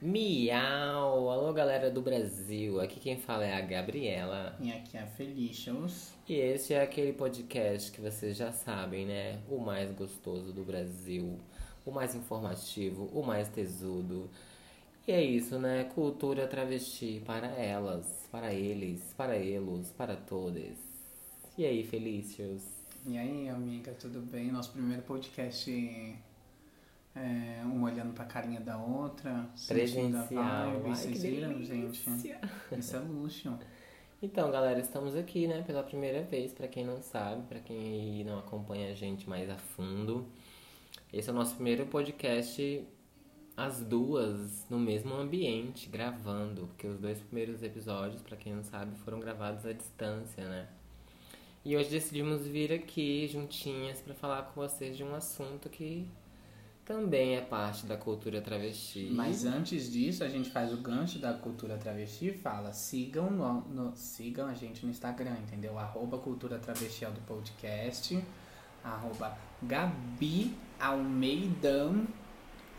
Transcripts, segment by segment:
Miau! Alô, galera do Brasil! Aqui quem fala é a Gabriela. E aqui é a Felicians. E esse é aquele podcast que vocês já sabem, né? O mais gostoso do Brasil, o mais informativo, o mais tesudo. E é isso, né? Cultura travesti para elas, para eles, para elos, para todos. E aí, Felícios? E aí, amiga, tudo bem? Nosso primeiro podcast é, uma olhando pra carinha da outra, Presencial. vibe, Ai, vocês viram, gente? Isso é luxo. Então, galera, estamos aqui, né, pela primeira vez, pra quem não sabe, pra quem não acompanha a gente mais a fundo. Esse é o nosso primeiro podcast, as duas no mesmo ambiente, gravando, porque os dois primeiros episódios, pra quem não sabe, foram gravados à distância, né? E hoje decidimos vir aqui juntinhas pra falar com vocês de um assunto que também é parte da cultura travesti. Mas antes disso, a gente faz o gancho da cultura travesti e fala: sigam, no, no- sigam a gente no Instagram, entendeu? Arroba cultura travesti é do podcast, arroba Gabi Almeida,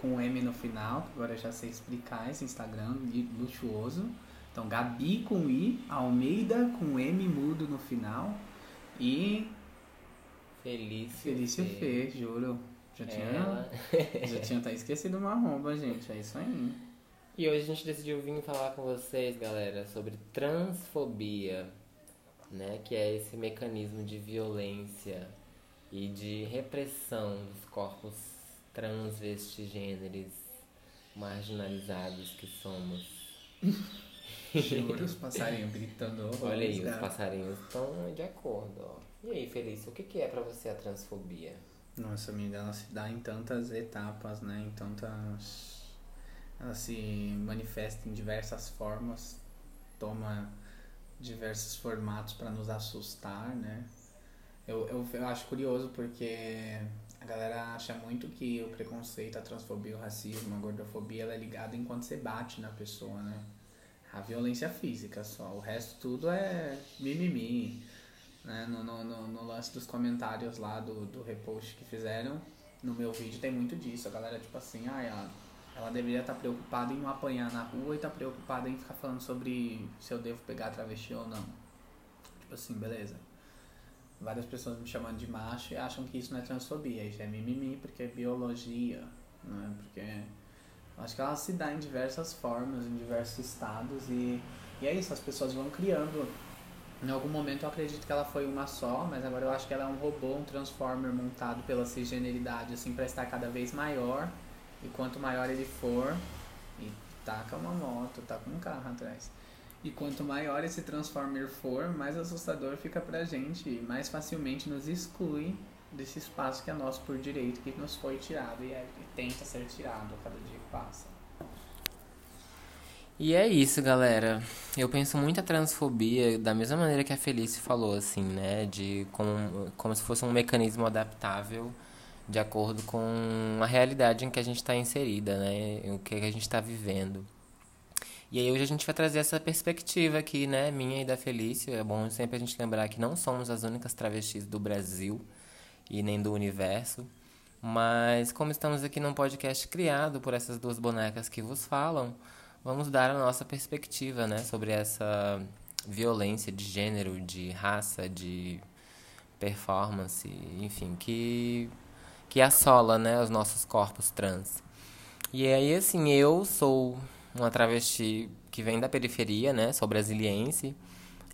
com M no final, agora eu já sei explicar esse Instagram luxuoso. Então, Gabi com I, Almeida com M mudo no final e Felício Felício Fê. Fê, juro. Já tinha, Ela... já tinha até esquecido uma arroba, gente. É isso aí. E hoje a gente decidiu vir falar com vocês, galera, sobre transfobia, né? Que é esse mecanismo de violência e de repressão dos corpos transvestigêneres marginalizados que somos. Juro, os passarinhos gritando. Olha aí, os passarinhos estão de acordo, ó. E aí, Felício, o que, que é pra você a transfobia? Nossa, amiga, ela se dá em tantas etapas, né? Em tantas. Ela se manifesta em diversas formas, toma diversos formatos para nos assustar, né? Eu, eu, eu acho curioso porque a galera acha muito que o preconceito, a transfobia, o racismo, a gordofobia, ela é ligada enquanto você bate na pessoa, né? A violência física só, o resto tudo é mimimi, né? No, no, no, no lance dos comentários lá do, do repost que fizeram, no meu vídeo tem muito disso. A galera, tipo assim, ah, ela, ela deveria estar preocupada em não apanhar na rua e tá preocupada em ficar falando sobre se eu devo pegar travesti ou não. Tipo assim, beleza. Várias pessoas me chamando de macho e acham que isso não é transfobia, isso é mimimi porque é biologia, né? Porque acho que ela se dá em diversas formas, em diversos estados e, e é isso, as pessoas vão criando em algum momento eu acredito que ela foi uma só, mas agora eu acho que ela é um robô, um transformer montado pela cisgeneridade, assim, pra estar cada vez maior. E quanto maior ele for, e taca uma moto, taca um carro atrás. E quanto maior esse transformer for, mais assustador fica pra gente, e mais facilmente nos exclui desse espaço que é nosso por direito, que nos foi tirado e, é, e tenta ser tirado a cada dia que passa. E é isso, galera. Eu penso muito a transfobia da mesma maneira que a Felice falou, assim, né? De como, como se fosse um mecanismo adaptável de acordo com a realidade em que a gente está inserida, né? O que a gente está vivendo. E aí hoje a gente vai trazer essa perspectiva aqui, né? Minha e da Felícia. É bom sempre a gente lembrar que não somos as únicas travestis do Brasil e nem do universo. Mas como estamos aqui num podcast criado por essas duas bonecas que vos falam, vamos dar a nossa perspectiva, né, sobre essa violência de gênero, de raça, de performance, enfim, que que assola, né, os nossos corpos trans. E aí, assim, eu sou uma travesti que vem da periferia, né, sou brasiliense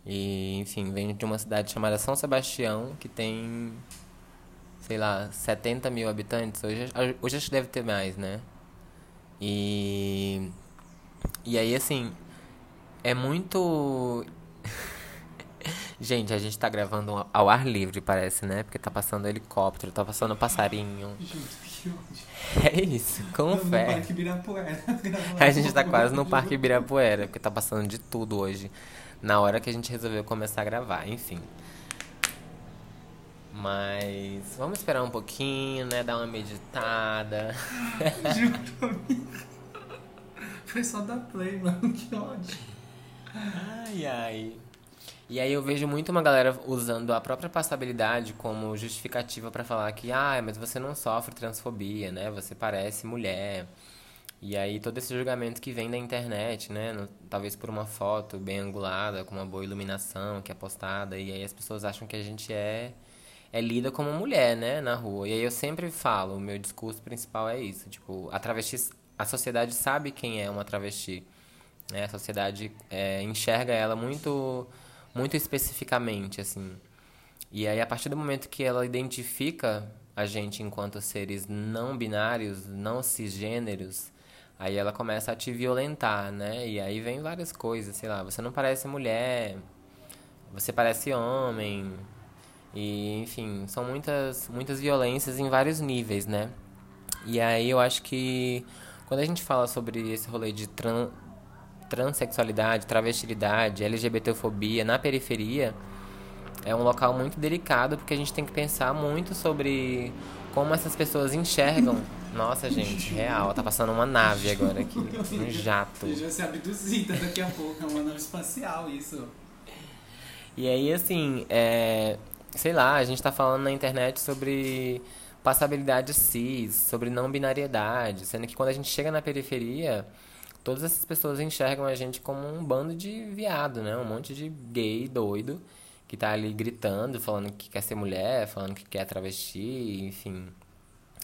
e, enfim, venho de uma cidade chamada São Sebastião, que tem, sei lá, 70 mil habitantes. Hoje, hoje acho que deve ter mais, né? E e aí, assim, é muito. gente, a gente tá gravando ao ar livre, parece, né? Porque tá passando helicóptero, tá passando passarinho. É isso, com fé. A gente tá quase no Parque Ibirapuera, porque tá passando de tudo hoje. Na hora que a gente resolveu começar a gravar, enfim. Mas vamos esperar um pouquinho, né? Dar uma meditada. Juro, amigo. Foi só dar play, mano. Que ódio. Ai, ai. E aí eu vejo muito uma galera usando a própria passabilidade como justificativa pra falar que, ah, mas você não sofre transfobia, né? Você parece mulher. E aí todo esse julgamento que vem da internet, né? No, talvez por uma foto bem angulada, com uma boa iluminação que é postada, e aí as pessoas acham que a gente é é lida como mulher, né, na rua. E aí eu sempre falo, o meu discurso principal é isso, tipo, a travesti, a sociedade sabe quem é uma travesti. Né? A sociedade é, enxerga ela muito muito especificamente, assim. E aí a partir do momento que ela identifica a gente enquanto seres não binários, não cisgêneros, Aí ela começa a te violentar, né? E aí vem várias coisas, sei lá, você não parece mulher, você parece homem. E, enfim, são muitas, muitas violências em vários níveis, né? E aí eu acho que quando a gente fala sobre esse rolê de tran transexualidade, travestilidade, LGBTfobia na periferia, é um local muito delicado porque a gente tem que pensar muito sobre como essas pessoas enxergam nossa, gente, real. Tá passando uma nave agora aqui. Um jato. Você já ser abduzida daqui a pouco. É uma nave espacial, isso. E aí, assim, é, sei lá, a gente tá falando na internet sobre passabilidade cis, sobre não binariedade, sendo que quando a gente chega na periferia, todas essas pessoas enxergam a gente como um bando de viado, né? Um monte de gay doido que tá ali gritando, falando que quer ser mulher, falando que quer travesti, enfim,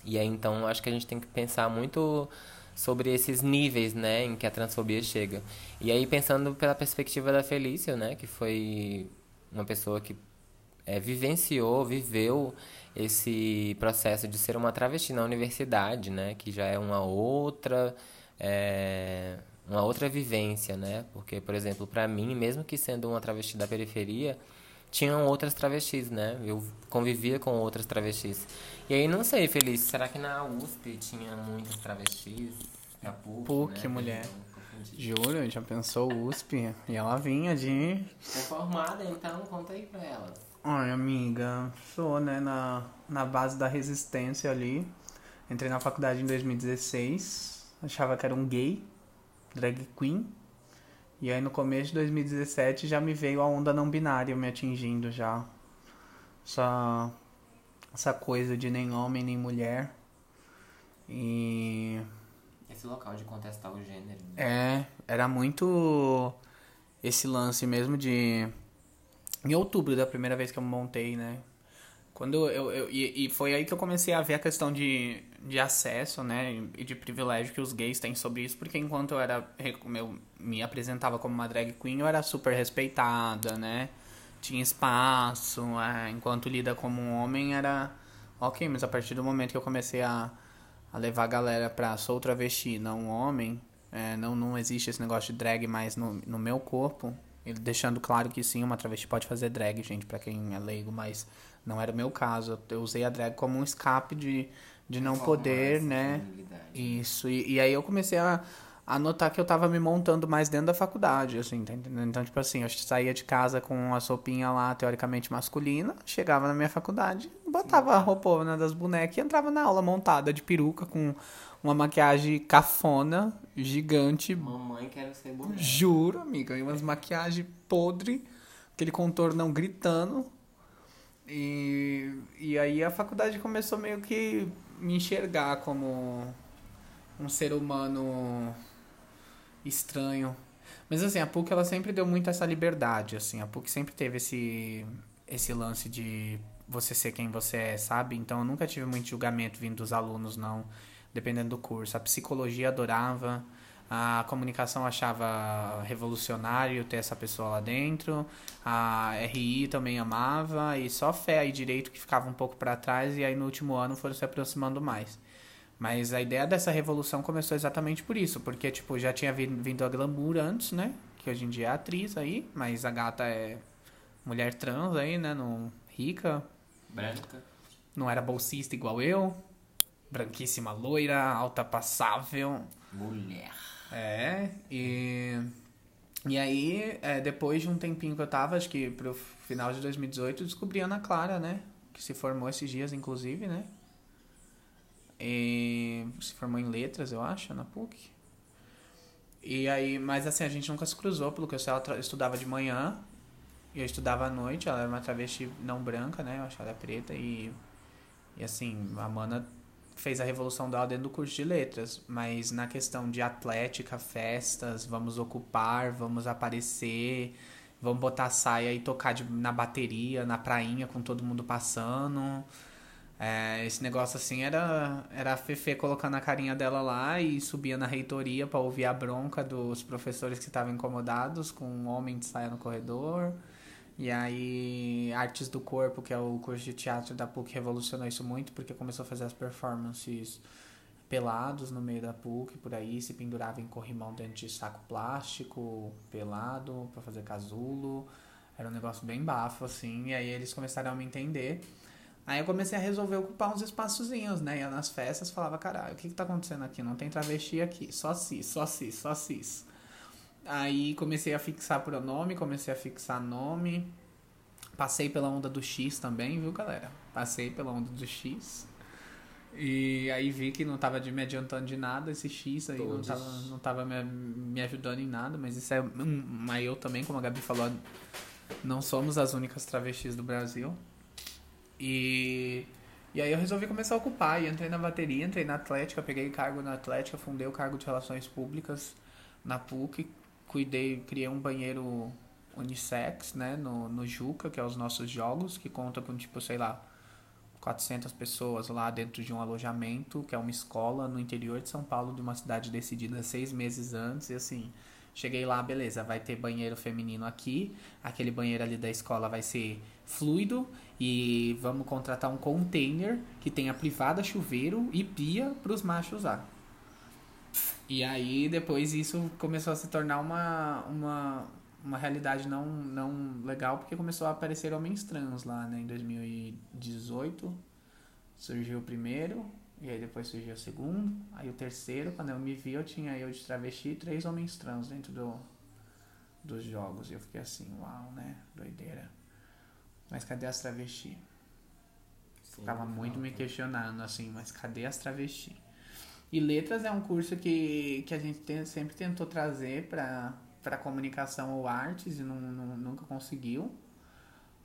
e aí, então, acho que a gente tem que pensar muito sobre esses níveis, né, em que a transfobia chega. E aí, pensando pela perspectiva da Felícia, né, que foi uma pessoa que é, vivenciou, viveu esse processo de ser uma travesti na universidade, né, que já é uma outra... É, uma outra vivência, né? Porque, por exemplo, para mim, mesmo que sendo uma travesti da periferia, tinham outras travestis, né? Eu convivia com outras travestis. E aí, não sei, Feliz, será que na USP tinha muitas travestis? Na PUC, PUC né? mulher. Júlio, já pensou USP? E ela vinha de... É formada, então conta aí pra ela. Ai, amiga, sou, né, na, na base da resistência ali. Entrei na faculdade em 2016, achava que era um gay, drag queen. E aí no começo de 2017 já me veio a onda não binária me atingindo já. Essa, essa coisa de nem homem nem mulher. E. Esse local de contestar o gênero. Né? É, era muito esse lance mesmo de. Em outubro, da primeira vez que eu montei, né? Quando eu, eu e, e, foi aí que eu comecei a ver a questão de, de acesso, né, e de privilégio que os gays têm sobre isso, porque enquanto eu era eu me apresentava como uma drag queen, eu era super respeitada, né? Tinha espaço, é, enquanto lida como um homem era OK, mas a partir do momento que eu comecei a, a levar a galera pra sou travesti, não um homem, é, não não existe esse negócio de drag mais no, no meu corpo, ele deixando claro que sim, uma travesti pode fazer drag, gente, para quem é leigo, mas não era o meu caso. Eu usei a drag como um escape de, de não poder, né? Isso. E, e aí eu comecei a, a notar que eu tava me montando mais dentro da faculdade, assim, tá entendendo? Então, tipo assim, eu saía de casa com a sopinha lá, teoricamente masculina, chegava na minha faculdade, botava a roupona das bonecas e entrava na aula montada de peruca com uma maquiagem cafona, gigante. Mamãe quero ser boneca. Juro, amiga. E umas maquiagens podre, aquele contorno gritando. E, e aí a faculdade começou meio que me enxergar como um ser humano estranho. Mas assim, a PUC ela sempre deu muito essa liberdade, assim. A PUC sempre teve esse esse lance de você ser quem você é, sabe? Então eu nunca tive muito julgamento vindo dos alunos, não, dependendo do curso. A psicologia adorava, a comunicação achava revolucionário ter essa pessoa lá dentro. A RI também amava. E só fé e direito que ficava um pouco para trás. E aí no último ano foram se aproximando mais. Mas a ideia dessa revolução começou exatamente por isso. Porque, tipo, já tinha vindo a glamour antes, né? Que hoje em dia é atriz aí. Mas a gata é mulher trans aí, né? Não, rica. Branca. Não era bolsista igual eu. Branquíssima loira, alta passável. Mulher. É, e. E aí, é, depois de um tempinho que eu tava, acho que pro final de 2018, descobri a Ana Clara, né? Que se formou esses dias, inclusive, né? E se formou em letras, eu acho, na PUC. E aí, mas assim, a gente nunca se cruzou, pelo que eu sei, ela estudava de manhã e eu estudava à noite. Ela era uma travesti não branca, né? Eu acho que ela é preta e. E assim, a Mana fez a revolução dela dentro do curso de letras, mas na questão de atlética, festas, vamos ocupar, vamos aparecer, vamos botar saia e tocar de, na bateria, na prainha com todo mundo passando. É, esse negócio assim era, era a Fefe colocando a carinha dela lá e subia na reitoria para ouvir a bronca dos professores que estavam incomodados com um homem de saia no corredor. E aí, Artes do Corpo, que é o curso de teatro da PUC, revolucionou isso muito, porque começou a fazer as performances pelados no meio da PUC, por aí, se pendurava em corrimão dentro de saco plástico, pelado, para fazer casulo. Era um negócio bem bafo, assim, e aí eles começaram a me entender. Aí eu comecei a resolver ocupar uns espaçozinhos, né? Ia nas festas falava, caralho, o que que tá acontecendo aqui? Não tem travesti aqui, só cis, só cis, só cis. Aí comecei a fixar pronome, comecei a fixar nome. Passei pela onda do X também, viu, galera? Passei pela onda do X. E aí vi que não tava de me adiantando de nada esse X aí, Todos. não tava, não tava me, me ajudando em nada, mas isso é. Mas eu também, como a Gabi falou, não somos as únicas travestis do Brasil. E. E aí eu resolvi começar a ocupar, e entrei na bateria, entrei na Atlética, peguei cargo na Atlética, fundei o cargo de Relações Públicas na PUC, cuidei, criei um banheiro unissex, né, no, no Juca, que é os nossos jogos, que conta com, tipo, sei lá, 400 pessoas lá dentro de um alojamento, que é uma escola no interior de São Paulo, de uma cidade decidida seis meses antes, e assim, cheguei lá, beleza, vai ter banheiro feminino aqui, aquele banheiro ali da escola vai ser fluido, e vamos contratar um container que tenha privada, chuveiro e pia para os machos usar. E aí depois isso começou a se tornar uma, uma, uma realidade não, não legal, porque começou a aparecer homens trans lá, né? Em 2018 surgiu o primeiro, e aí depois surgiu o segundo, aí o terceiro, quando eu me vi, eu tinha eu de travesti e três homens trans dentro do, dos jogos. E eu fiquei assim, uau, né? Doideira. Mas cadê as travesti? Sim, Ficava muito me questionando, assim, mas cadê as travesti? E letras é um curso que, que a gente tem, sempre tentou trazer para comunicação ou artes e não, não, nunca conseguiu.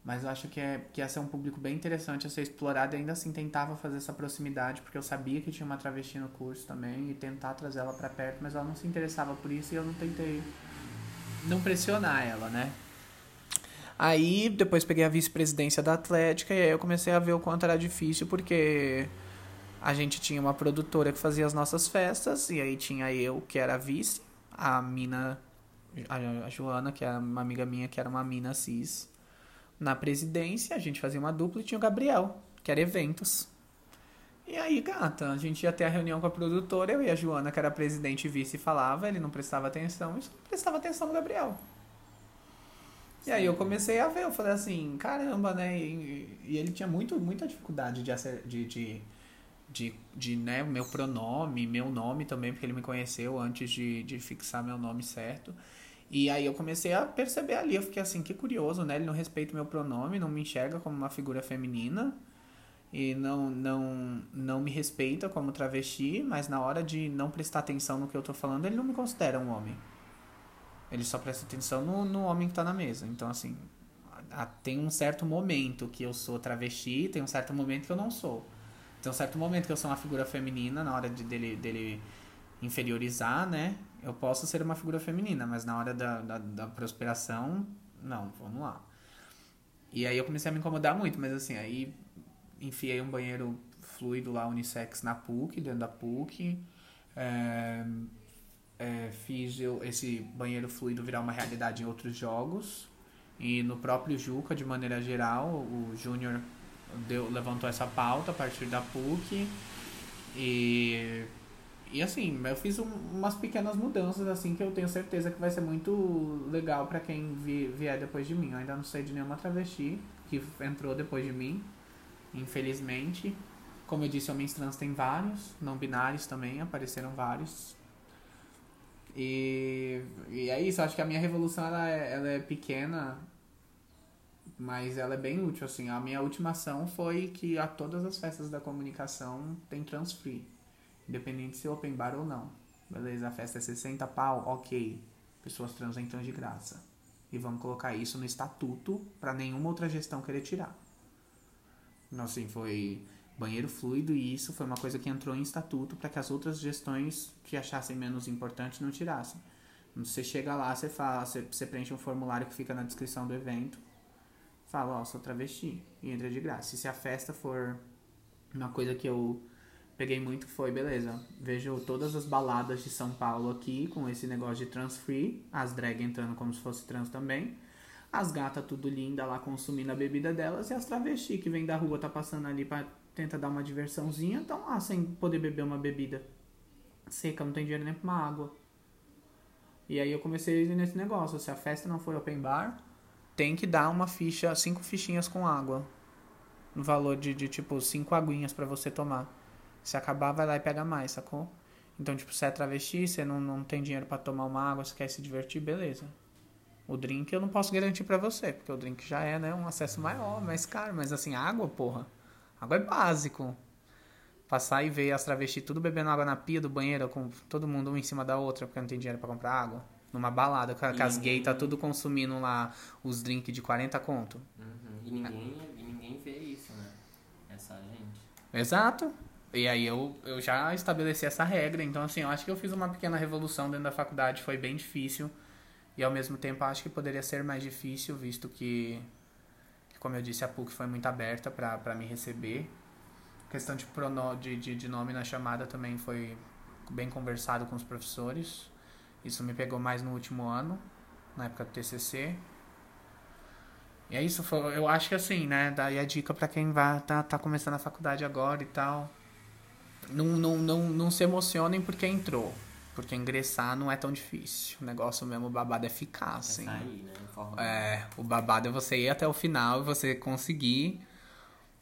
Mas eu acho que, é, que ia ser um público bem interessante a ser explorado e ainda assim tentava fazer essa proximidade, porque eu sabia que tinha uma travesti no curso também e tentar trazer ela para perto, mas ela não se interessava por isso e eu não tentei não pressionar ela, né? Aí depois peguei a vice-presidência da Atlética e aí eu comecei a ver o quanto era difícil, porque a gente tinha uma produtora que fazia as nossas festas, e aí tinha eu, que era vice, a mina, a Joana, que é uma amiga minha, que era uma mina cis, na presidência, a gente fazia uma dupla, e tinha o Gabriel, que era eventos. E aí, gata, a gente ia ter a reunião com a produtora, eu e a Joana, que era presidente e vice, falava, ele não prestava atenção, e só prestava atenção no Gabriel. E aí eu comecei a ver, eu falei assim, caramba, né? E, e ele tinha muito, muita dificuldade de, de, de de, de né, meu pronome, meu nome também, porque ele me conheceu antes de, de fixar meu nome certo. E aí eu comecei a perceber ali, eu fiquei assim, que curioso, né? Ele não respeita meu pronome, não me enxerga como uma figura feminina e não, não, não me respeita como travesti, mas na hora de não prestar atenção no que eu tô falando, ele não me considera um homem. Ele só presta atenção no, no homem que tá na mesa. Então, assim, tem um certo momento que eu sou travesti, tem um certo momento que eu não sou. Tem um certo momento que eu sou uma figura feminina, na hora de, dele, dele inferiorizar, né? Eu posso ser uma figura feminina, mas na hora da, da, da prosperação, não, vamos lá. E aí eu comecei a me incomodar muito, mas assim, aí enfiei um banheiro fluido lá, unissex, na PUC, dentro da PUC. É, é, fiz eu, esse banheiro fluido virar uma realidade em outros jogos. E no próprio Juca, de maneira geral, o Júnior deu, levantou essa pauta a partir da PUC e e assim, eu fiz um, umas pequenas mudanças assim que eu tenho certeza que vai ser muito legal para quem vi, vier depois de mim. Eu ainda não sei de nenhuma travesti que entrou depois de mim, infelizmente. Como eu disse, homens trans tem vários, não binários também, apareceram vários. E, e é isso, acho que a minha revolução ela é, ela é pequena mas ela é bem útil, assim. A minha última ação foi que a todas as festas da comunicação tem trans free. Independente se é open bar ou não. Beleza, a festa é 60 pau, ok. Pessoas trans entram de graça. E vamos colocar isso no estatuto para nenhuma outra gestão querer tirar. Então, assim, foi. Banheiro fluido, e isso foi uma coisa que entrou em estatuto para que as outras gestões que achassem menos importante não tirassem. Você chega lá, você fala, você preenche um formulário que fica na descrição do evento, fala, ó, sou travesti, e entra de graça. E se a festa for uma coisa que eu peguei muito foi, beleza, vejo todas as baladas de São Paulo aqui com esse negócio de trans free, as drag entrando como se fosse trans também, as gatas tudo linda lá consumindo a bebida delas e as travesti que vem da rua tá passando ali para tentar dar uma diversãozinha, estão lá sem poder beber uma bebida seca, não tem dinheiro nem pra uma água. E aí eu comecei nesse negócio, se a festa não for open bar, tem que dar uma ficha, cinco fichinhas com água. No valor de, de tipo, cinco aguinhas para você tomar. Se acabar, vai lá e pega mais, sacou? Então, tipo, se é travesti, você não, não tem dinheiro para tomar uma água, você quer se divertir, beleza. O drink eu não posso garantir para você, porque o drink já é, né, um acesso maior, mais caro. Mas assim, água, porra. Água é básico. Passar e ver as travestis tudo bebendo água na pia do banheiro, com todo mundo um em cima da outra, porque não tem dinheiro para comprar água. Numa balada, com as gays tá tudo consumindo lá os drinks de 40 conto. Uhum. E, ninguém, e ninguém vê isso, né? É só a gente. Exato. E aí eu, eu já estabeleci essa regra, então assim, eu acho que eu fiz uma pequena revolução dentro da faculdade, foi bem difícil. E ao mesmo tempo acho que poderia ser mais difícil, visto que, que como eu disse, a PUC foi muito aberta para me receber. A questão de, prono, de, de, de nome na chamada também foi bem conversado com os professores. Isso me pegou mais no último ano, na época do TCC. E é isso, eu acho que assim, né, daí a dica para quem vai tá, tá começando a faculdade agora e tal. Não, não, não, não se emocionem porque entrou. Porque ingressar não é tão difícil. O negócio mesmo, o babado é ficar, assim. É sair, né? É, o babado é você ir até o final e você conseguir,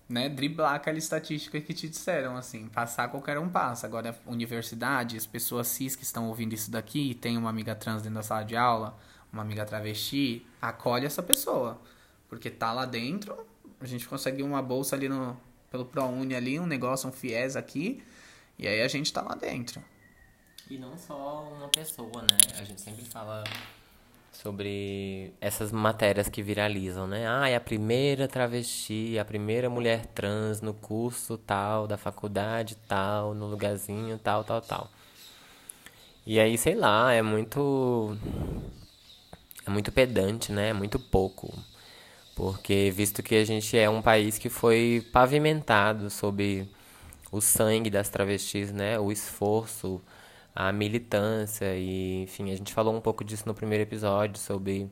né, driblar aquela estatística que te disseram, assim. Passar qualquer um passa. Agora, universidade, as pessoas cis que estão ouvindo isso daqui, tem uma amiga trans dentro da sala de aula, uma amiga travesti, acolhe essa pessoa. Porque tá lá dentro, a gente consegue uma bolsa ali no, pelo ProUni ali, um negócio, um FIES aqui, e aí a gente tá lá dentro. E não só uma pessoa, né? A gente sempre fala sobre essas matérias que viralizam, né? Ah, é a primeira travesti, a primeira mulher trans no curso tal, da faculdade tal, no lugarzinho tal, tal, tal. E aí, sei lá, é muito. É muito pedante, né? É muito pouco. Porque, visto que a gente é um país que foi pavimentado sob o sangue das travestis, né? O esforço a militância e, enfim, a gente falou um pouco disso no primeiro episódio sobre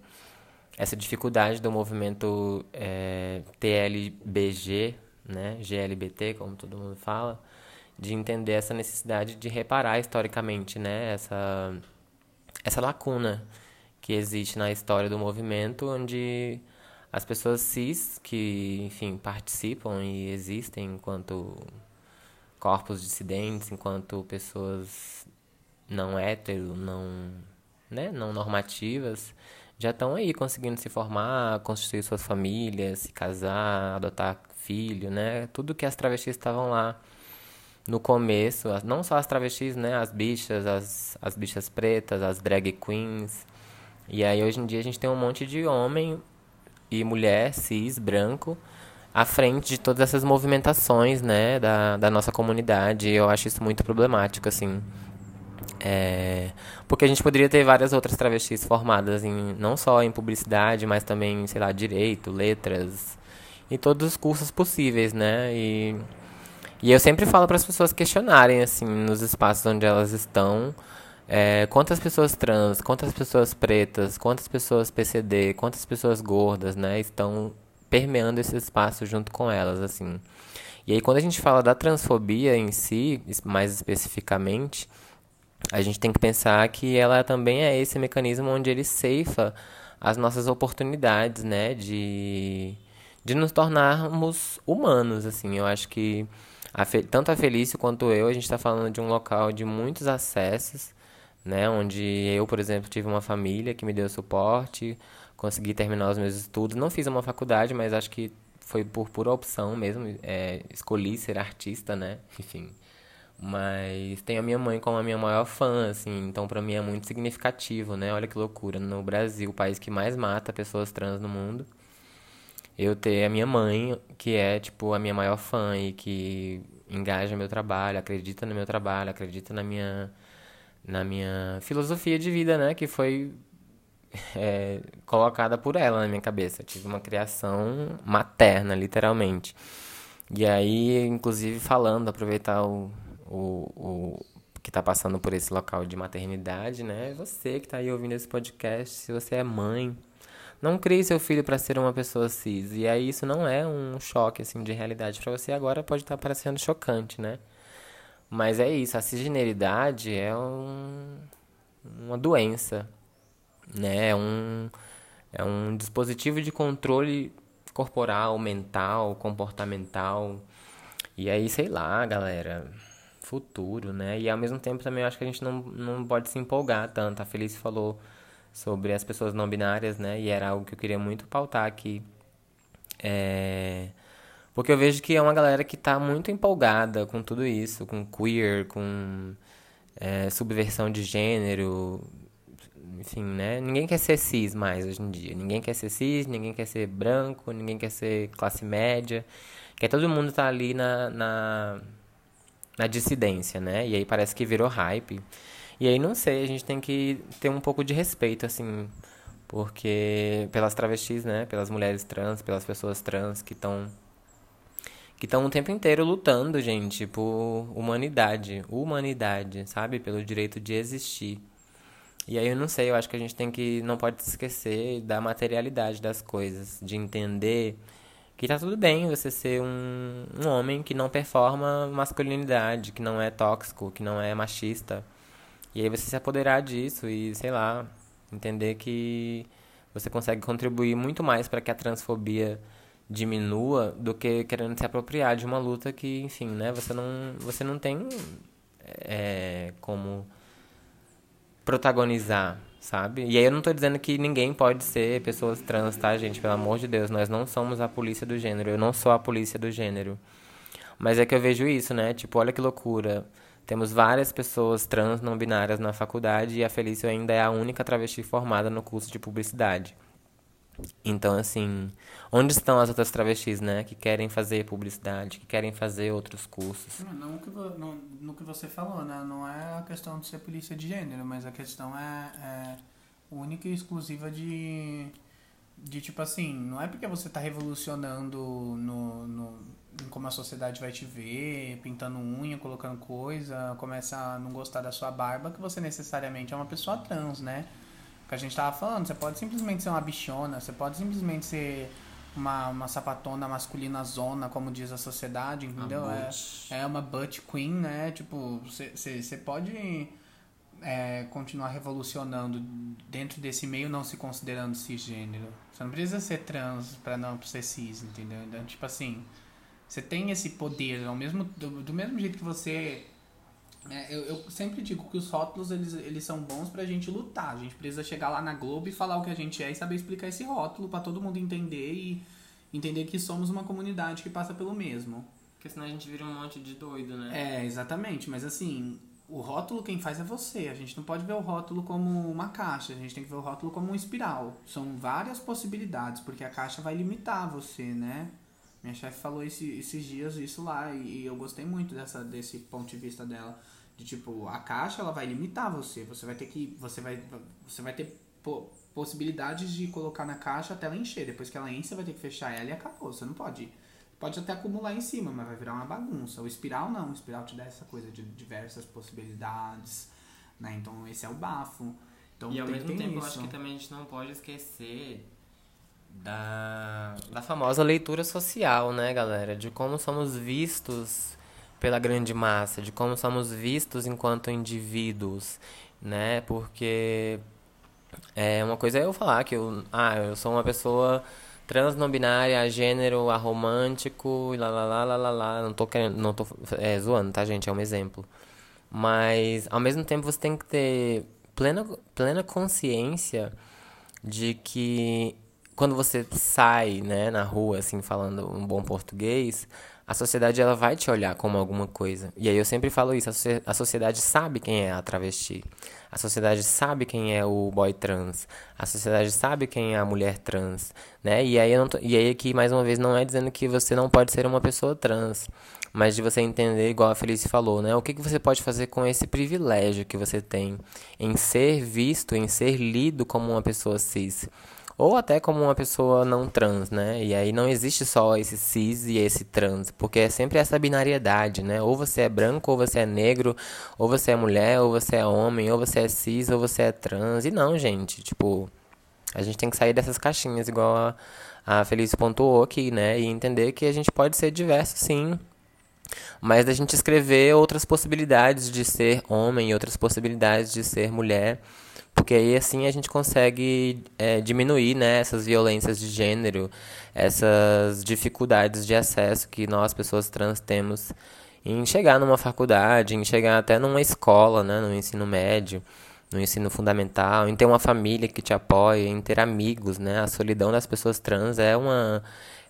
essa dificuldade do movimento é, TLBG, né, GLBT, como todo mundo fala, de entender essa necessidade de reparar historicamente, né, essa essa lacuna que existe na história do movimento, onde as pessoas cis que, enfim, participam e existem enquanto corpos dissidentes, enquanto pessoas não hétero, não, né, não normativas, já estão aí conseguindo se formar, constituir suas famílias, se casar, adotar filho, né? Tudo que as travestis estavam lá no começo, não só as travestis, né? As bichas, as, as bichas pretas, as drag queens. E aí hoje em dia a gente tem um monte de homem e mulher cis, branco, à frente de todas essas movimentações, né? Da, da nossa comunidade. Eu acho isso muito problemático, assim. É, porque a gente poderia ter várias outras travestis formadas em não só em publicidade, mas também, sei lá, direito, letras, e todos os cursos possíveis, né? E, e eu sempre falo para as pessoas questionarem, assim, nos espaços onde elas estão, é, quantas pessoas trans, quantas pessoas pretas, quantas pessoas PCD, quantas pessoas gordas, né, estão permeando esse espaço junto com elas, assim. E aí, quando a gente fala da transfobia em si, mais especificamente, a gente tem que pensar que ela também é esse mecanismo onde ele ceifa as nossas oportunidades, né, de, de nos tornarmos humanos, assim. Eu acho que a, tanto a Felício quanto eu, a gente está falando de um local de muitos acessos, né, onde eu, por exemplo, tive uma família que me deu suporte, consegui terminar os meus estudos. Não fiz uma faculdade, mas acho que foi por pura opção mesmo. É, escolhi ser artista, né, enfim. Mas tem a minha mãe como a minha maior fã, assim, então para mim é muito significativo, né? Olha que loucura, no Brasil, o país que mais mata pessoas trans no mundo. eu ter a minha mãe, que é, tipo, a minha maior fã e que engaja meu trabalho, acredita no meu trabalho, acredita na minha, na minha filosofia de vida, né? Que foi é, colocada por ela na minha cabeça. Eu tive uma criação materna, literalmente. E aí, inclusive, falando, aproveitar o, o, o que está passando por esse local de maternidade, né? Você que está aí ouvindo esse podcast, se você é mãe, não crie seu filho para ser uma pessoa cis. E aí isso não é um choque assim de realidade para você agora pode estar tá parecendo chocante, né? Mas é isso, a cisgeneridade é um, uma doença, né? É um é um dispositivo de controle corporal, mental, comportamental. E aí, sei lá, galera, futuro, né? E ao mesmo tempo também eu acho que a gente não, não pode se empolgar tanto. A Felice falou sobre as pessoas não binárias, né? E era algo que eu queria muito pautar aqui. É... Porque eu vejo que é uma galera que tá muito empolgada com tudo isso, com queer, com é, subversão de gênero, enfim, né? Ninguém quer ser cis mais hoje em dia. Ninguém quer ser cis, ninguém quer ser branco, ninguém quer ser classe média. Quer todo mundo tá ali na, na, na dissidência, né? E aí parece que virou hype. E aí não sei, a gente tem que ter um pouco de respeito, assim, porque pelas travestis, né? Pelas mulheres trans, pelas pessoas trans que estão que estão o tempo inteiro lutando, gente, por humanidade, humanidade, sabe? Pelo direito de existir. E aí eu não sei, eu acho que a gente tem que não pode se esquecer da materialidade das coisas, de entender que tá tudo bem você ser um, um homem que não performa masculinidade, que não é tóxico, que não é machista. E aí você se apoderar disso e, sei lá, entender que você consegue contribuir muito mais para que a transfobia diminua do que querendo se apropriar de uma luta que, enfim, né, você não, você não tem é, como protagonizar, sabe? E aí eu não tô dizendo que ninguém pode ser pessoas trans, tá, gente? Pelo amor de Deus, nós não somos a polícia do gênero, eu não sou a polícia do gênero. Mas é que eu vejo isso, né? Tipo, olha que loucura. Temos várias pessoas trans não binárias na faculdade e a Felícia ainda é a única travesti formada no curso de publicidade. Então, assim, onde estão as outras travestis, né? Que querem fazer publicidade, que querem fazer outros cursos. Não, não que, no, no, que você falou, né? Não é a questão de ser polícia de gênero, mas a questão é, é única e exclusiva de, de, tipo assim, não é porque você está revolucionando no, no em como a sociedade vai te ver, pintando unha, colocando coisa, começa a não gostar da sua barba, que você necessariamente é uma pessoa trans, né? Que a gente tava falando, você pode simplesmente ser uma bichona, você pode simplesmente ser uma, uma sapatona masculina zona, como diz a sociedade, entendeu? É, é uma butt queen, né? Tipo, você pode é, continuar revolucionando dentro desse meio não se considerando cisgênero. Você não precisa ser trans para não ser cis, entendeu? Então, tipo assim, você tem esse poder, ao mesmo, do, do mesmo jeito que você. É, eu, eu, sempre digo que os rótulos eles, eles são bons pra gente lutar. A gente precisa chegar lá na Globo e falar o que a gente é e saber explicar esse rótulo para todo mundo entender e entender que somos uma comunidade que passa pelo mesmo. Porque senão a gente vira um monte de doido, né? É, exatamente. Mas assim, o rótulo quem faz é você. A gente não pode ver o rótulo como uma caixa, a gente tem que ver o rótulo como um espiral. São várias possibilidades, porque a caixa vai limitar você, né? Minha chefe falou esse, esses dias isso lá e, eu gostei muito dessa, desse ponto de vista dela. De tipo, a caixa ela vai limitar você. Você vai ter que. Você vai, você vai ter po possibilidades de colocar na caixa até ela encher. Depois que ela enche, você vai ter que fechar ela e acabou. Você não pode. Pode até acumular em cima, mas vai virar uma bagunça. O espiral não. O espiral te dá essa coisa de diversas possibilidades. Né? Então esse é o bafo. Então, e ao mesmo tempo, isso. eu acho que também a gente não pode esquecer da, da famosa leitura social, né, galera? De como somos vistos pela grande massa, de como somos vistos enquanto indivíduos, né? Porque é uma coisa é eu falar que eu, ah, eu sou uma pessoa trans não binária, gênero aromântico, lá lá lá lá lá, lá. não tô querendo, não tô é, zoando, tá, gente? É um exemplo. Mas ao mesmo tempo você tem que ter plena plena consciência de que quando você sai, né, na rua, assim, falando um bom português, a sociedade ela vai te olhar como alguma coisa. E aí eu sempre falo isso, a sociedade sabe quem é a travesti. A sociedade sabe quem é o boy trans. A sociedade sabe quem é a mulher trans, né? E aí, tô, e aí aqui, mais uma vez, não é dizendo que você não pode ser uma pessoa trans, mas de você entender, igual a Felice falou, né? O que, que você pode fazer com esse privilégio que você tem em ser visto, em ser lido como uma pessoa cis ou até como uma pessoa não trans, né? E aí não existe só esse cis e esse trans, porque é sempre essa binariedade, né? Ou você é branco, ou você é negro, ou você é mulher, ou você é homem, ou você é cis, ou você é trans. E não, gente, tipo, a gente tem que sair dessas caixinhas, igual a, a Feliz pontuou aqui, né? E entender que a gente pode ser diverso, sim. Mas a gente escrever outras possibilidades de ser homem outras possibilidades de ser mulher porque aí assim a gente consegue é, diminuir né, essas violências de gênero, essas dificuldades de acesso que nós, pessoas trans, temos em chegar numa faculdade, em chegar até numa escola, né, no ensino médio, no ensino fundamental, em ter uma família que te apoia, em ter amigos, né? A solidão das pessoas trans é uma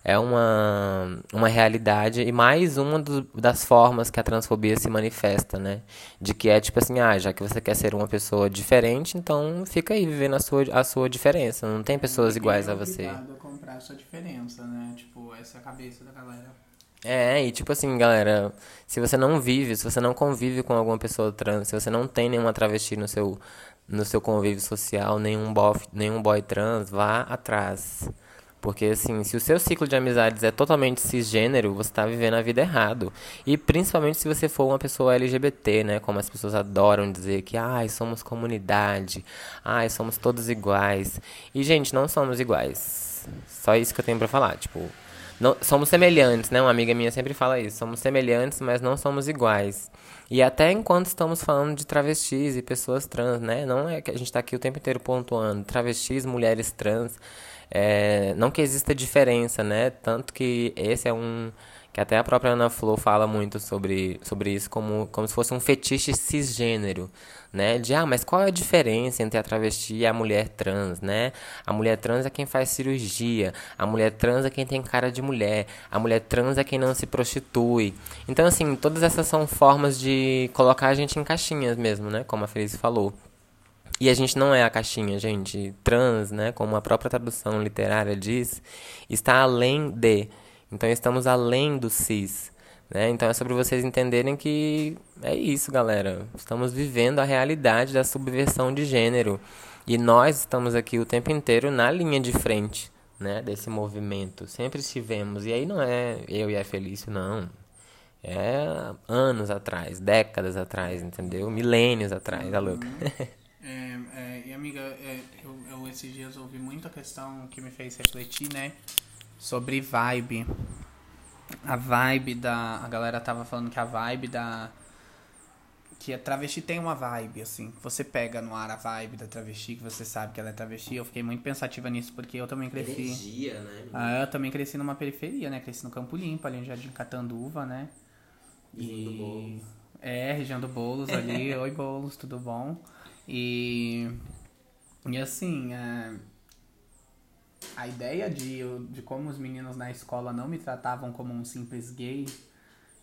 é uma, uma realidade e mais uma do, das formas que a transfobia se manifesta, né? De que é tipo assim, ah, já que você quer ser uma pessoa diferente, então fica aí vivendo a sua, a sua diferença. Não tem pessoas iguais a você. a comprar a sua diferença, né? Tipo, essa é a cabeça da galera. É, e tipo assim, galera, se você não vive, se você não convive com alguma pessoa trans, se você não tem nenhuma travesti no seu, no seu convívio social, nenhum, bof, nenhum boy trans, vá atrás. Porque, assim, se o seu ciclo de amizades é totalmente cisgênero, você está vivendo a vida errado. E principalmente se você for uma pessoa LGBT, né? Como as pessoas adoram dizer que, ai, somos comunidade, ai, somos todos iguais. E, gente, não somos iguais. Só isso que eu tenho para falar. Tipo, não, somos semelhantes, né? Uma amiga minha sempre fala isso. Somos semelhantes, mas não somos iguais. E até enquanto estamos falando de travestis e pessoas trans, né? Não é que a gente está aqui o tempo inteiro pontuando. Travestis, mulheres trans é, não que exista diferença, né? Tanto que esse é um que até a própria Ana Flor fala muito sobre, sobre isso como, como se fosse um fetiche cisgênero, né? De, ah, mas qual é a diferença entre a travesti e a mulher trans, né? A mulher trans é quem faz cirurgia, a mulher trans é quem tem cara de mulher, a mulher trans é quem não se prostitui. Então, assim, todas essas são formas de colocar a gente em caixinhas mesmo, né? Como a Felice falou. E a gente não é a caixinha, gente. Trans, né, como a própria tradução literária diz, está além de. Então estamos além do cis. Né? Então é sobre vocês entenderem que é isso, galera. Estamos vivendo a realidade da subversão de gênero. E nós estamos aqui o tempo inteiro na linha de frente né, desse movimento. Sempre estivemos. E aí não é eu e a Felício, não. É anos atrás, décadas atrás, entendeu? Milênios atrás, tá louca? É, é, e amiga, é, eu, eu esses dias ouvi muita questão que me fez refletir, né? Sobre vibe. A vibe da. A galera tava falando que a vibe da. Que a travesti tem uma vibe, assim. Você pega no ar a vibe da travesti, que você sabe que ela é travesti. Eu fiquei muito pensativa nisso, porque eu também cresci. Energia, né? Ah, eu também cresci numa periferia, né? Cresci no Campo Limpo, ali no Jardim Catanduva, né? E. É, região do Boulos ali. Oi, Boulos, tudo bom? E, e assim, é, a ideia de, de como os meninos na escola não me tratavam como um simples gay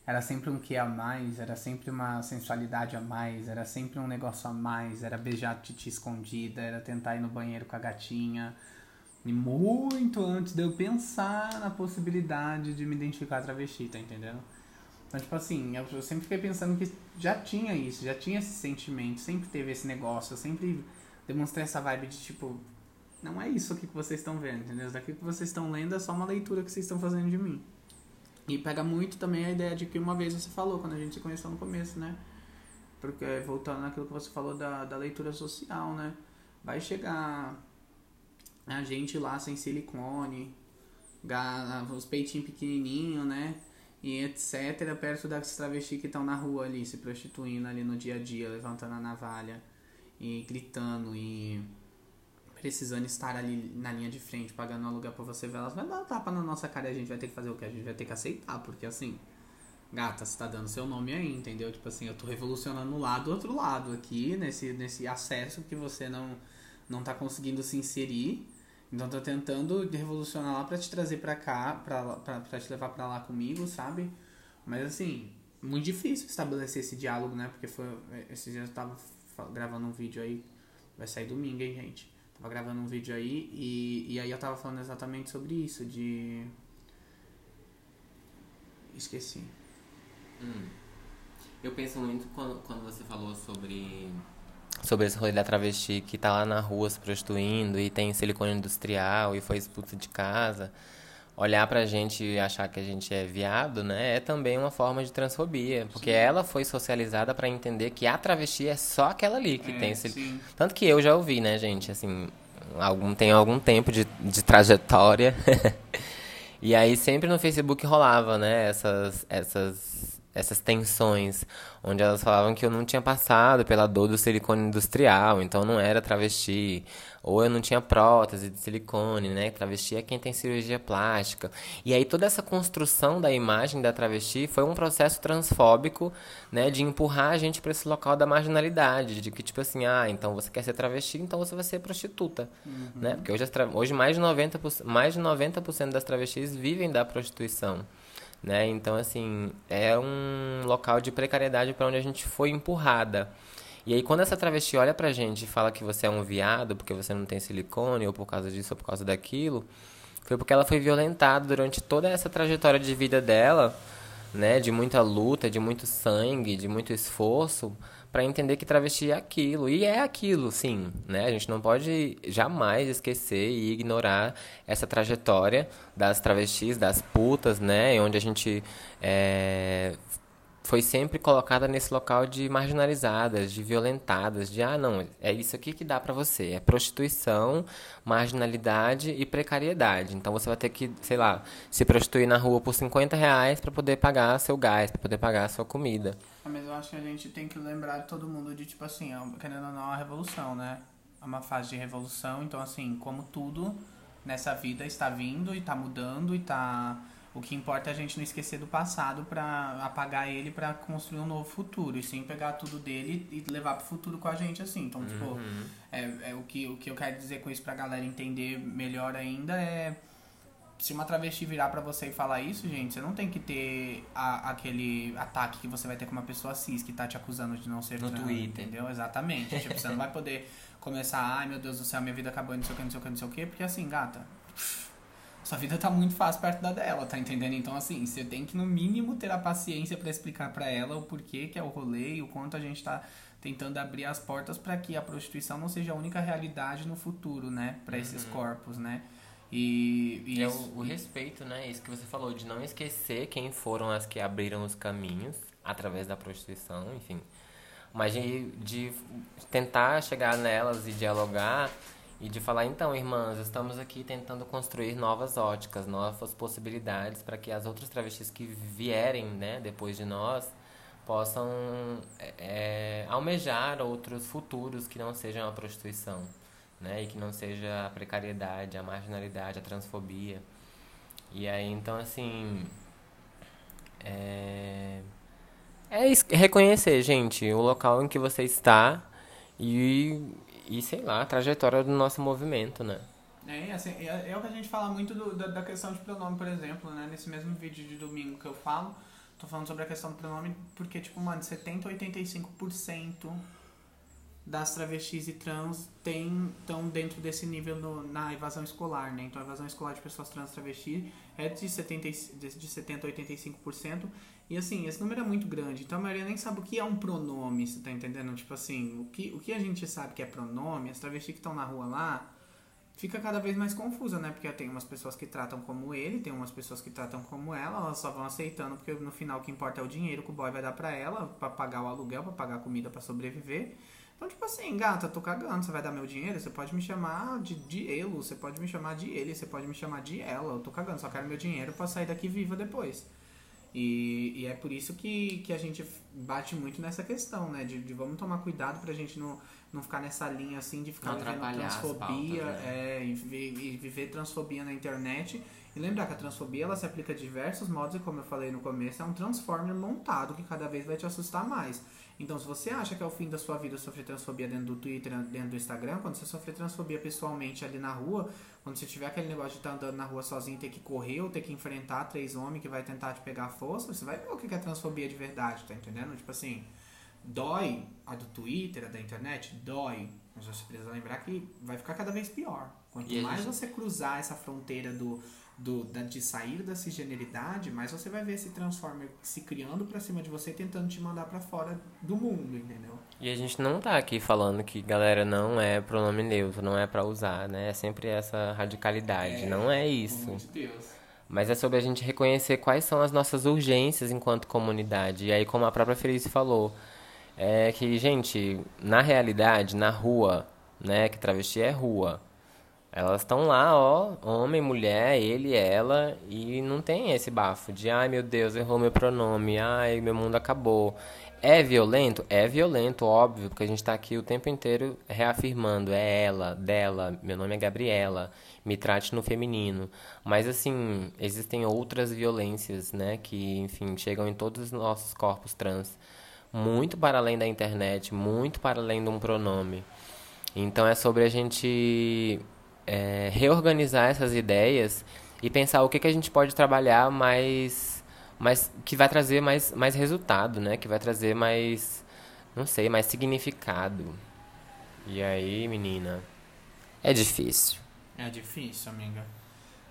era sempre um que a mais, era sempre uma sensualidade a mais, era sempre um negócio a mais, era beijar a titi escondida, era tentar ir no banheiro com a gatinha. E muito antes de eu pensar na possibilidade de me identificar travesti, tá entendendo? Então, tipo assim, eu sempre fiquei pensando que já tinha isso, já tinha esse sentimento, sempre teve esse negócio, eu sempre demonstrei essa vibe de tipo, não é isso aqui que vocês estão vendo, entendeu? Isso daqui que vocês estão lendo é só uma leitura que vocês estão fazendo de mim. E pega muito também a ideia de que uma vez você falou, quando a gente se conheceu no começo, né? Porque voltando naquilo que você falou da, da leitura social, né? Vai chegar a gente lá sem silicone, os peitinhos pequenininhos, né? E etc., perto das travestis que estão na rua ali, se prostituindo ali no dia a dia, levantando a navalha e gritando e precisando estar ali na linha de frente, pagando aluguel pra você ver, elas vão dar um tapa na nossa cara e a gente vai ter que fazer o que? A gente vai ter que aceitar, porque assim, gata, você tá dando seu nome aí, entendeu? Tipo assim, eu tô revolucionando um lado do outro lado aqui, nesse, nesse acesso que você não, não tá conseguindo se inserir Então tô tentando revolucionar lá pra te trazer pra cá, pra te levar pra lá comigo, sabe? Mas assim, muito difícil estabelecer esse diálogo, né? Porque foi. Esses dias eu tava gravando um vídeo aí. Vai sair domingo, hein, gente? Tava gravando um vídeo aí e, e aí eu tava falando exatamente sobre isso, de. Esqueci. Hum. Eu penso muito quando, quando você falou sobre sobre esse rolê da travesti que tá lá na rua se prostituindo e tem silicone industrial e foi expulsa de casa. Olhar pra gente e achar que a gente é viado, né, é também uma forma de transfobia. Porque sim. ela foi socializada para entender que a travesti é só aquela ali que é, tem esse. Tanto que eu já ouvi, né, gente, assim, algum, tem algum tempo de, de trajetória. e aí sempre no Facebook rolava, né, essas, essas essas tensões, onde elas falavam que eu não tinha passado pela dor do silicone industrial, então não era travesti, ou eu não tinha prótese de silicone, né? Travesti é quem tem cirurgia plástica. E aí toda essa construção da imagem da travesti foi um processo transfóbico, né, de empurrar a gente para esse local da marginalidade, de que tipo assim, ah, então você quer ser travesti, então você vai ser prostituta, uhum. né? Porque hoje, hoje mais de 90%, mais de 90% das travestis vivem da prostituição né? Então, assim, é um local de precariedade para onde a gente foi empurrada. E aí, quando essa travesti olha pra gente e fala que você é um viado porque você não tem silicone, ou por causa disso, ou por causa daquilo, foi porque ela foi violentada durante toda essa trajetória de vida dela, né? De muita luta, de muito sangue, de muito esforço, para entender que travesti é aquilo. E é aquilo, sim. Né? A gente não pode jamais esquecer e ignorar essa trajetória das travestis, das putas, né? Onde a gente é, foi sempre colocada nesse local de marginalizadas, de violentadas, de ah, não, é isso aqui que dá para você, é prostituição, marginalidade e precariedade. Então você vai ter que, sei lá, se prostituir na rua por 50 reais para poder pagar seu gás, para poder pagar a sua comida. Ah, mas eu acho que a gente tem que lembrar todo mundo de tipo assim, é querendo ou não, é uma revolução, né? É uma fase de revolução, então assim, como tudo nessa vida está vindo e está mudando e está o que importa é a gente não esquecer do passado para apagar ele para construir um novo futuro. E sim pegar tudo dele e levar pro futuro com a gente, assim. Então, tipo, uhum. tipo, é, é, o, que, o que eu quero dizer com isso pra galera entender melhor ainda é. Se uma travesti virar para você e falar isso, gente, você não tem que ter a, aquele ataque que você vai ter com uma pessoa cis que tá te acusando de não ser no trans, Twitter. entendeu? Exatamente. tipo, você não vai poder começar, ai meu Deus do céu, minha vida acabou, não sei o que, não sei o que, não sei o que, porque assim, gata sua vida tá muito fácil perto da dela, tá entendendo? Então, assim, você tem que, no mínimo, ter a paciência para explicar para ela o porquê que é o rolê e o quanto a gente tá tentando abrir as portas para que a prostituição não seja a única realidade no futuro, né? Para uhum. esses corpos, né? E, e é o, o, respeito, né? Isso que você falou, de não esquecer quem foram as que abriram os caminhos através da prostituição, enfim. Mas de, de tentar chegar nelas e dialogar e de falar, então, irmãs, estamos aqui tentando construir novas óticas, novas possibilidades para que as outras travestis que vierem né, depois de nós possam é, é, almejar outros futuros que não sejam a prostituição, né? E que não seja a precariedade, a marginalidade, a transfobia. E aí, então, assim... É, é reconhecer, gente, o local em que você está e e, sei lá, a trajetória do nosso movimento, né? É, assim, é, é o que a gente fala muito do, da, da, questão de pronome, por exemplo, né? Nesse mesmo vídeo de domingo que eu falo, tô falando sobre a questão do pronome porque, tipo, mano, 70 a 85% das travestis e trans estão dentro desse nível no, na evasão escolar, né? Então a evasão escolar de pessoas trans travestis é de 70, de 70 a 85%. E assim, esse número é muito grande. Então a maioria nem sabe o que é um pronome, você tá entendendo? Tipo assim, o que, o que a gente sabe que é pronome, as travestis que estão na rua lá, fica cada vez mais confusa, né? Porque tem umas pessoas que tratam como ele, tem umas pessoas que tratam como ela, elas só vão aceitando porque no final o que importa é o dinheiro que o boy vai dar pra ela, para pagar o aluguel, para pagar a comida para sobreviver. Então, tipo assim, gata, tô cagando, você vai dar meu dinheiro, você pode me chamar de, de ele, você pode me chamar de ele, você pode me chamar de ela, eu tô cagando, só quero meu dinheiro pra sair daqui viva depois. E, e é por isso que, que a gente bate muito nessa questão, né? De, de vamos tomar cuidado pra gente não, não ficar nessa linha assim de ficar não vivendo transfobia pautas, né? é, e, e, viver transfobia na internet. E lembrar que a transfobia ela se aplica a diversos modos e como eu falei no começo, é um transformer montado que cada vez vai te assustar mais. Então, se você acha que é o fim da sua vida sofrer transfobia dentro do Twitter, dentro do Instagram, quando você sofrer transfobia pessoalmente ali na rua, quando você tiver aquele negócio de estar tá andando na rua sozinho, ter que correr ou ter que enfrentar três homens que vai tentar te pegar força, você vai ver o que é transfobia de verdade, tá entendendo? Tipo assim, dói a do Twitter, a da internet, dói. Mas você precisa lembrar que vai ficar cada vez pior. Quanto mais gente... você cruzar essa fronteira do do, da, de sair da cisgeneridade, mas você vai ver esse Transformer se criando pra cima de você, tentando te mandar para fora do mundo, entendeu? E a gente não tá aqui falando que, galera, não é pronome neutro, não é para usar, né? É sempre essa radicalidade, é, não é isso. De Deus. Mas é sobre a gente reconhecer quais são as nossas urgências enquanto comunidade. E aí, como a própria Felice falou, é que, gente, na realidade, na rua, né, que travesti é rua, elas estão lá, ó, homem, mulher, ele, ela, e não tem esse bafo de, ai meu Deus, errou meu pronome, ai meu mundo acabou. É violento? É violento, óbvio, porque a gente está aqui o tempo inteiro reafirmando, é ela, dela, meu nome é Gabriela, me trate no feminino. Mas assim, existem outras violências, né, que, enfim, chegam em todos os nossos corpos trans, muito para além da internet, muito para além de um pronome. Então é sobre a gente é, reorganizar essas ideias e pensar o que, que a gente pode trabalhar mais, mais que vai trazer mais, mais resultado, né? Que vai trazer mais, não sei, mais significado. E aí, menina, é difícil. É difícil, amiga.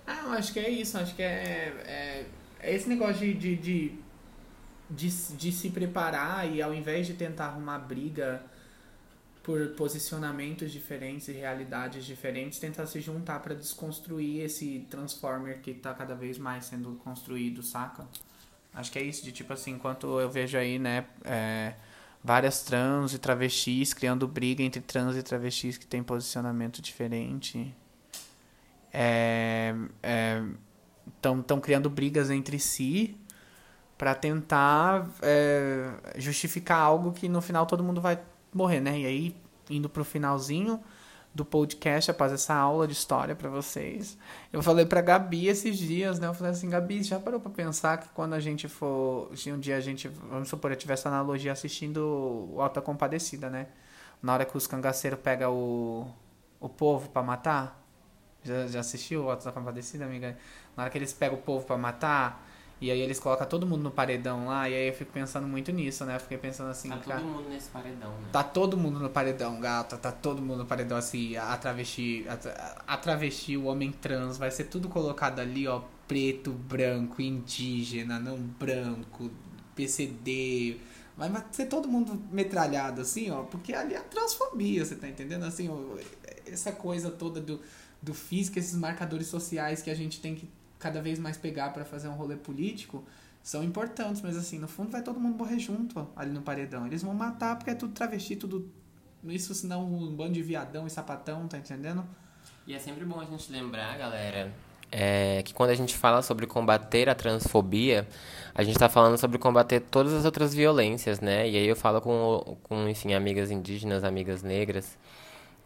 Ah, eu acho que é isso. Acho que é, é, é esse negócio de, de, de, de, de se preparar e ao invés de tentar arrumar briga por posicionamentos diferentes e realidades diferentes, tentar se juntar para desconstruir esse Transformer que está cada vez mais sendo construído, saca? Acho que é isso, de tipo assim, enquanto eu vejo aí, né, é, várias trans e travestis criando briga entre trans e travestis que tem posicionamento diferente. Estão é, é, criando brigas entre si para tentar é, justificar algo que no final todo mundo vai morrer, né? E aí, indo pro finalzinho do podcast, após essa aula de história para vocês, eu falei pra Gabi esses dias, né? Eu falei assim, Gabi, já parou pra pensar que quando a gente for. Se um dia a gente, vamos supor, eu tivesse analogia assistindo o Alta Compadecida, né? Na hora que os cangaceiros pegam o, o povo para matar. Já, já assistiu o Alta Compadecida, amiga? Na hora que eles pegam o povo para matar e aí eles colocam todo mundo no paredão lá, e aí eu fico pensando muito nisso, né? Eu fiquei pensando assim. Tá todo mundo nesse paredão, né? Tá todo mundo no paredão, gata. Tá todo mundo no paredão, assim, a travesti. A, a travesti, o homem trans, vai ser tudo colocado ali, ó. Preto, branco, indígena, não branco, PCD. Vai ser todo mundo metralhado, assim, ó. Porque ali é a transfobia, você tá entendendo? Assim, ó, essa coisa toda do, do físico, esses marcadores sociais que a gente tem que cada vez mais pegar para fazer um rolê político são importantes, mas assim, no fundo vai todo mundo morrer junto ali no paredão. Eles vão matar porque é tudo travesti, tudo. Isso senão um bando de viadão e sapatão, tá entendendo? E é sempre bom a gente lembrar, galera, é, que quando a gente fala sobre combater a transfobia, a gente está falando sobre combater todas as outras violências, né? E aí eu falo com, com enfim, amigas indígenas, amigas negras,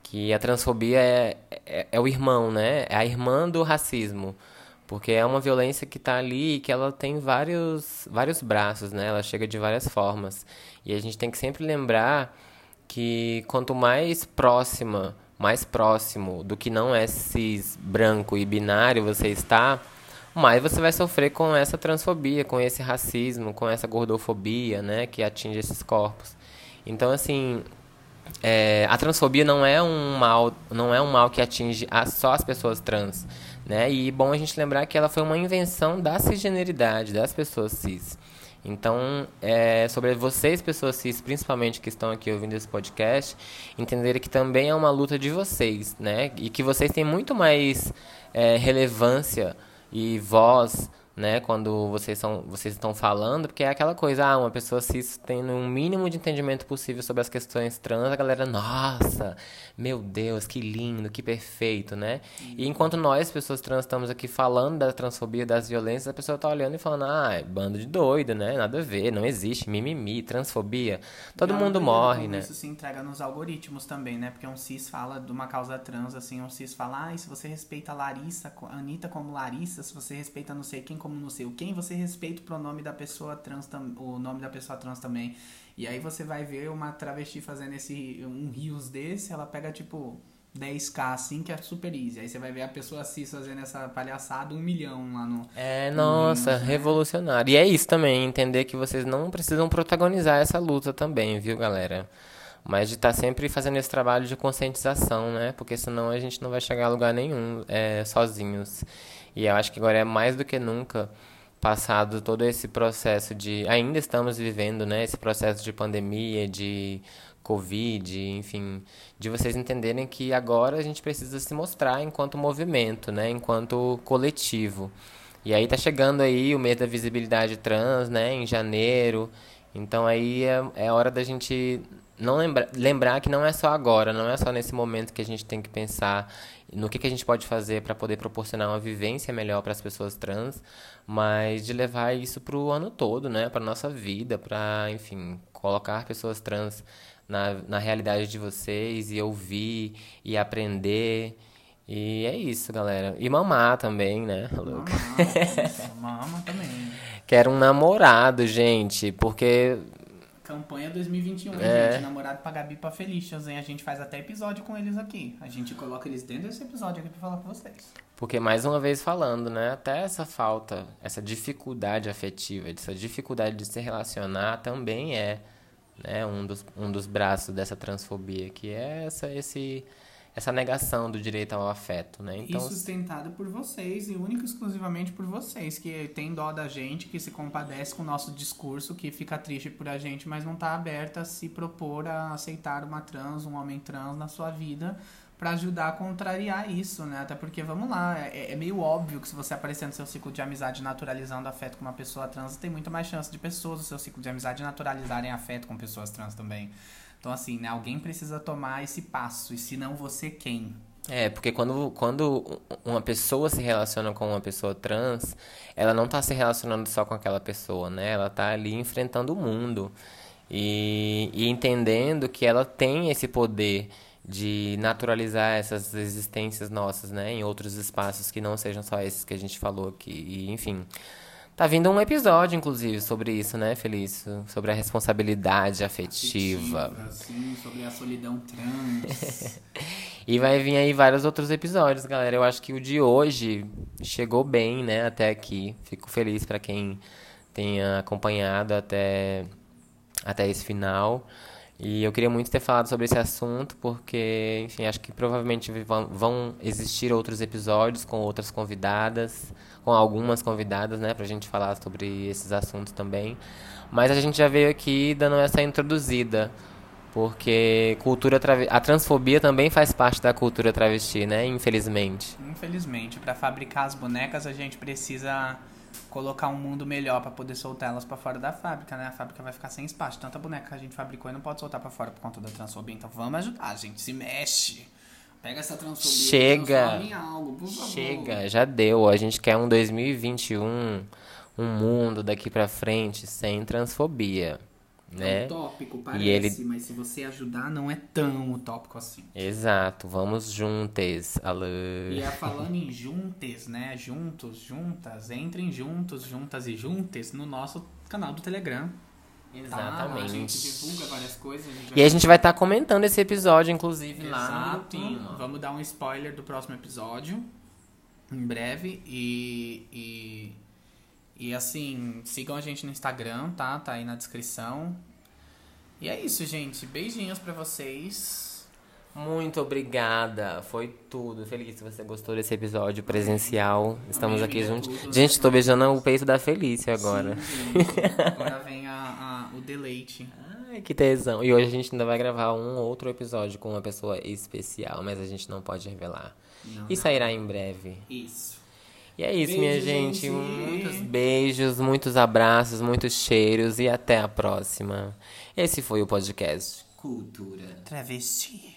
que a transfobia é, é, é o irmão, né? É a irmã do racismo. Porque é uma violência que está ali e que ela tem vários, vários braços, né? Ela chega de várias formas. E a gente tem que sempre lembrar que quanto mais próxima, mais próximo do que não é cis, branco e binário você está, mais você vai sofrer com essa transfobia, com esse racismo, com essa gordofobia, né? Que atinge esses corpos. Então, assim, é, a transfobia não é um mal, não é um mal que atinge a, só as pessoas trans né? E bom a gente lembrar que ela foi uma invenção da cisgeneridade, das pessoas cis. Então, é sobre vocês, pessoas cis, principalmente que estão aqui ouvindo esse podcast, entenderem que também é uma luta de vocês, né? E que vocês têm muito mais é, relevância e voz né, quando vocês, são, vocês estão falando, porque é aquela coisa, ah, uma pessoa cis tendo um mínimo de entendimento possível sobre as questões trans, a galera, nossa, meu Deus, que lindo, que perfeito, né? E enquanto nós, pessoas trans, estamos aqui falando da transfobia, das violências, a pessoa tá olhando e falando, ah, é bando de doido, né? Nada a ver, não existe, mimimi, transfobia, todo não, mundo morre, né? Isso se entrega nos algoritmos também, né? Porque um cis fala de uma causa trans, assim, um cis fala, ah, se você respeita a Larissa, a Anitta como Larissa, se você respeita não sei quem como não sei o quem, você respeita o pronome da pessoa trans, o nome da pessoa trans também. E aí você vai ver uma travesti fazendo esse um rios desse, ela pega tipo 10k assim, que é super easy. Aí você vai ver a pessoa cis fazendo essa palhaçada, um milhão lá no. É, nossa, no revolucionário. E é isso também, entender que vocês não precisam protagonizar essa luta também, viu, galera? Mas de estar tá sempre fazendo esse trabalho de conscientização, né? Porque senão a gente não vai chegar a lugar nenhum é, sozinhos. E eu acho que agora é mais do que nunca passado todo esse processo de ainda estamos vivendo, né, esse processo de pandemia, de Covid, enfim, de vocês entenderem que agora a gente precisa se mostrar enquanto movimento, né, enquanto coletivo. E aí tá chegando aí o mês da visibilidade trans, né, em janeiro. Então aí é, é hora da gente não lembra, lembrar que não é só agora, não é só nesse momento que a gente tem que pensar no que, que a gente pode fazer para poder proporcionar uma vivência melhor para as pessoas trans, mas de levar isso para o ano todo, né, para nossa vida, para, enfim, colocar pessoas trans na, na realidade de vocês e ouvir e aprender. E é isso, galera. E mamar também, né? Mamar, mama também. Quero um namorado, gente, porque Campanha 2021, é. gente. Namorado pra Gabi pra Felicians, hein? A gente faz até episódio com eles aqui. A gente coloca eles dentro desse episódio aqui pra falar com vocês. Porque, mais uma vez falando, né? Até essa falta, essa dificuldade afetiva, essa dificuldade de se relacionar também é né, um, dos, um dos braços dessa transfobia, que é essa, esse, essa negação do direito ao afeto, né? Então, e por vocês, e única e exclusivamente por vocês, que tem dó da gente, que se compadece com o nosso discurso, que fica triste por a gente, mas não está aberta a se propor a aceitar uma trans, um homem trans na sua vida, para ajudar a contrariar isso, né? Até porque, vamos lá, é, é, meio óbvio que se você aparecer no seu ciclo de amizade naturalizando afeto com uma pessoa trans, tem muito mais chance de pessoas do seu ciclo de amizade naturalizarem afeto com pessoas trans também. Então, assim, né? Alguém precisa tomar esse passo, e se não você, quem? É, porque quando, quando uma pessoa se relaciona com uma pessoa trans, ela não está se relacionando só com aquela pessoa, né? Ela está ali enfrentando o mundo. E, e entendendo que ela tem esse poder de naturalizar essas existências nossas, né, em outros espaços que não sejam só esses que a gente falou aqui. E, enfim, tá vindo um episódio, inclusive, sobre isso, né, Felício? Sobre a responsabilidade afetiva. afetiva sim, sobre a solidão trans. e vai vir aí vários outros episódios, galera. Eu acho que o de hoje chegou bem, né, até aqui. Fico feliz para quem tenha acompanhado até até esse final. E eu queria muito ter falado sobre esse assunto, porque, enfim, acho que provavelmente vão existir outros episódios com outras convidadas, com algumas convidadas, né, pra gente falar sobre esses assuntos também. Mas a gente já veio aqui dando essa introduzida, porque cultura a transfobia também faz parte da cultura travesti, né, infelizmente. Infelizmente, para fabricar as bonecas a gente precisa colocar um mundo melhor para poder soltar elas para fora da fábrica, né? A fábrica vai ficar sem espaço. Tanta boneca que a gente fabricou e não pode soltar para fora por conta da transfobia. Então vamos ajudar, gente. Se mexe. Pega essa transfobia Chega. em algo, por favor. Chega, já deu. A gente quer um 2021, um mundo daqui para frente sem transfobia né? É utópico, parece, ele... mas se você ajudar, não é tão utópico assim. Exato, vamos juntes, alô. E é falando em juntes, né? Juntos, juntas, entrem juntos, juntas e juntes no nosso canal do Telegram. Exatamente. Tá, a gente divulga várias coisas. A e a gente vai estar tá comentando esse episódio, inclusive, Exato. lá no Vamos dar um spoiler do próximo episódio. Em breve. E, e e assim, sigam a gente no Instagram, tá? Tá aí na descrição. E é isso, gente. Beijinhos para vocês. Muito obrigada. Foi tudo. Feliz se você gostou desse episódio presencial. Estamos aqui juntos. Tudo, gente, tô beijando o peito da Felícia agora. Sim, agora vem a, a, o deleite. Ai, que tesão. E hoje a gente ainda vai gravar um outro episódio com uma pessoa especial, mas a gente não pode revelar. Não, e sairá em breve. Isso. E é isso, Beijo, minha gente. gente. Muitos beijos, muitos abraços, muitos cheiros e até a próxima. Esse foi o podcast Cultura Travesti.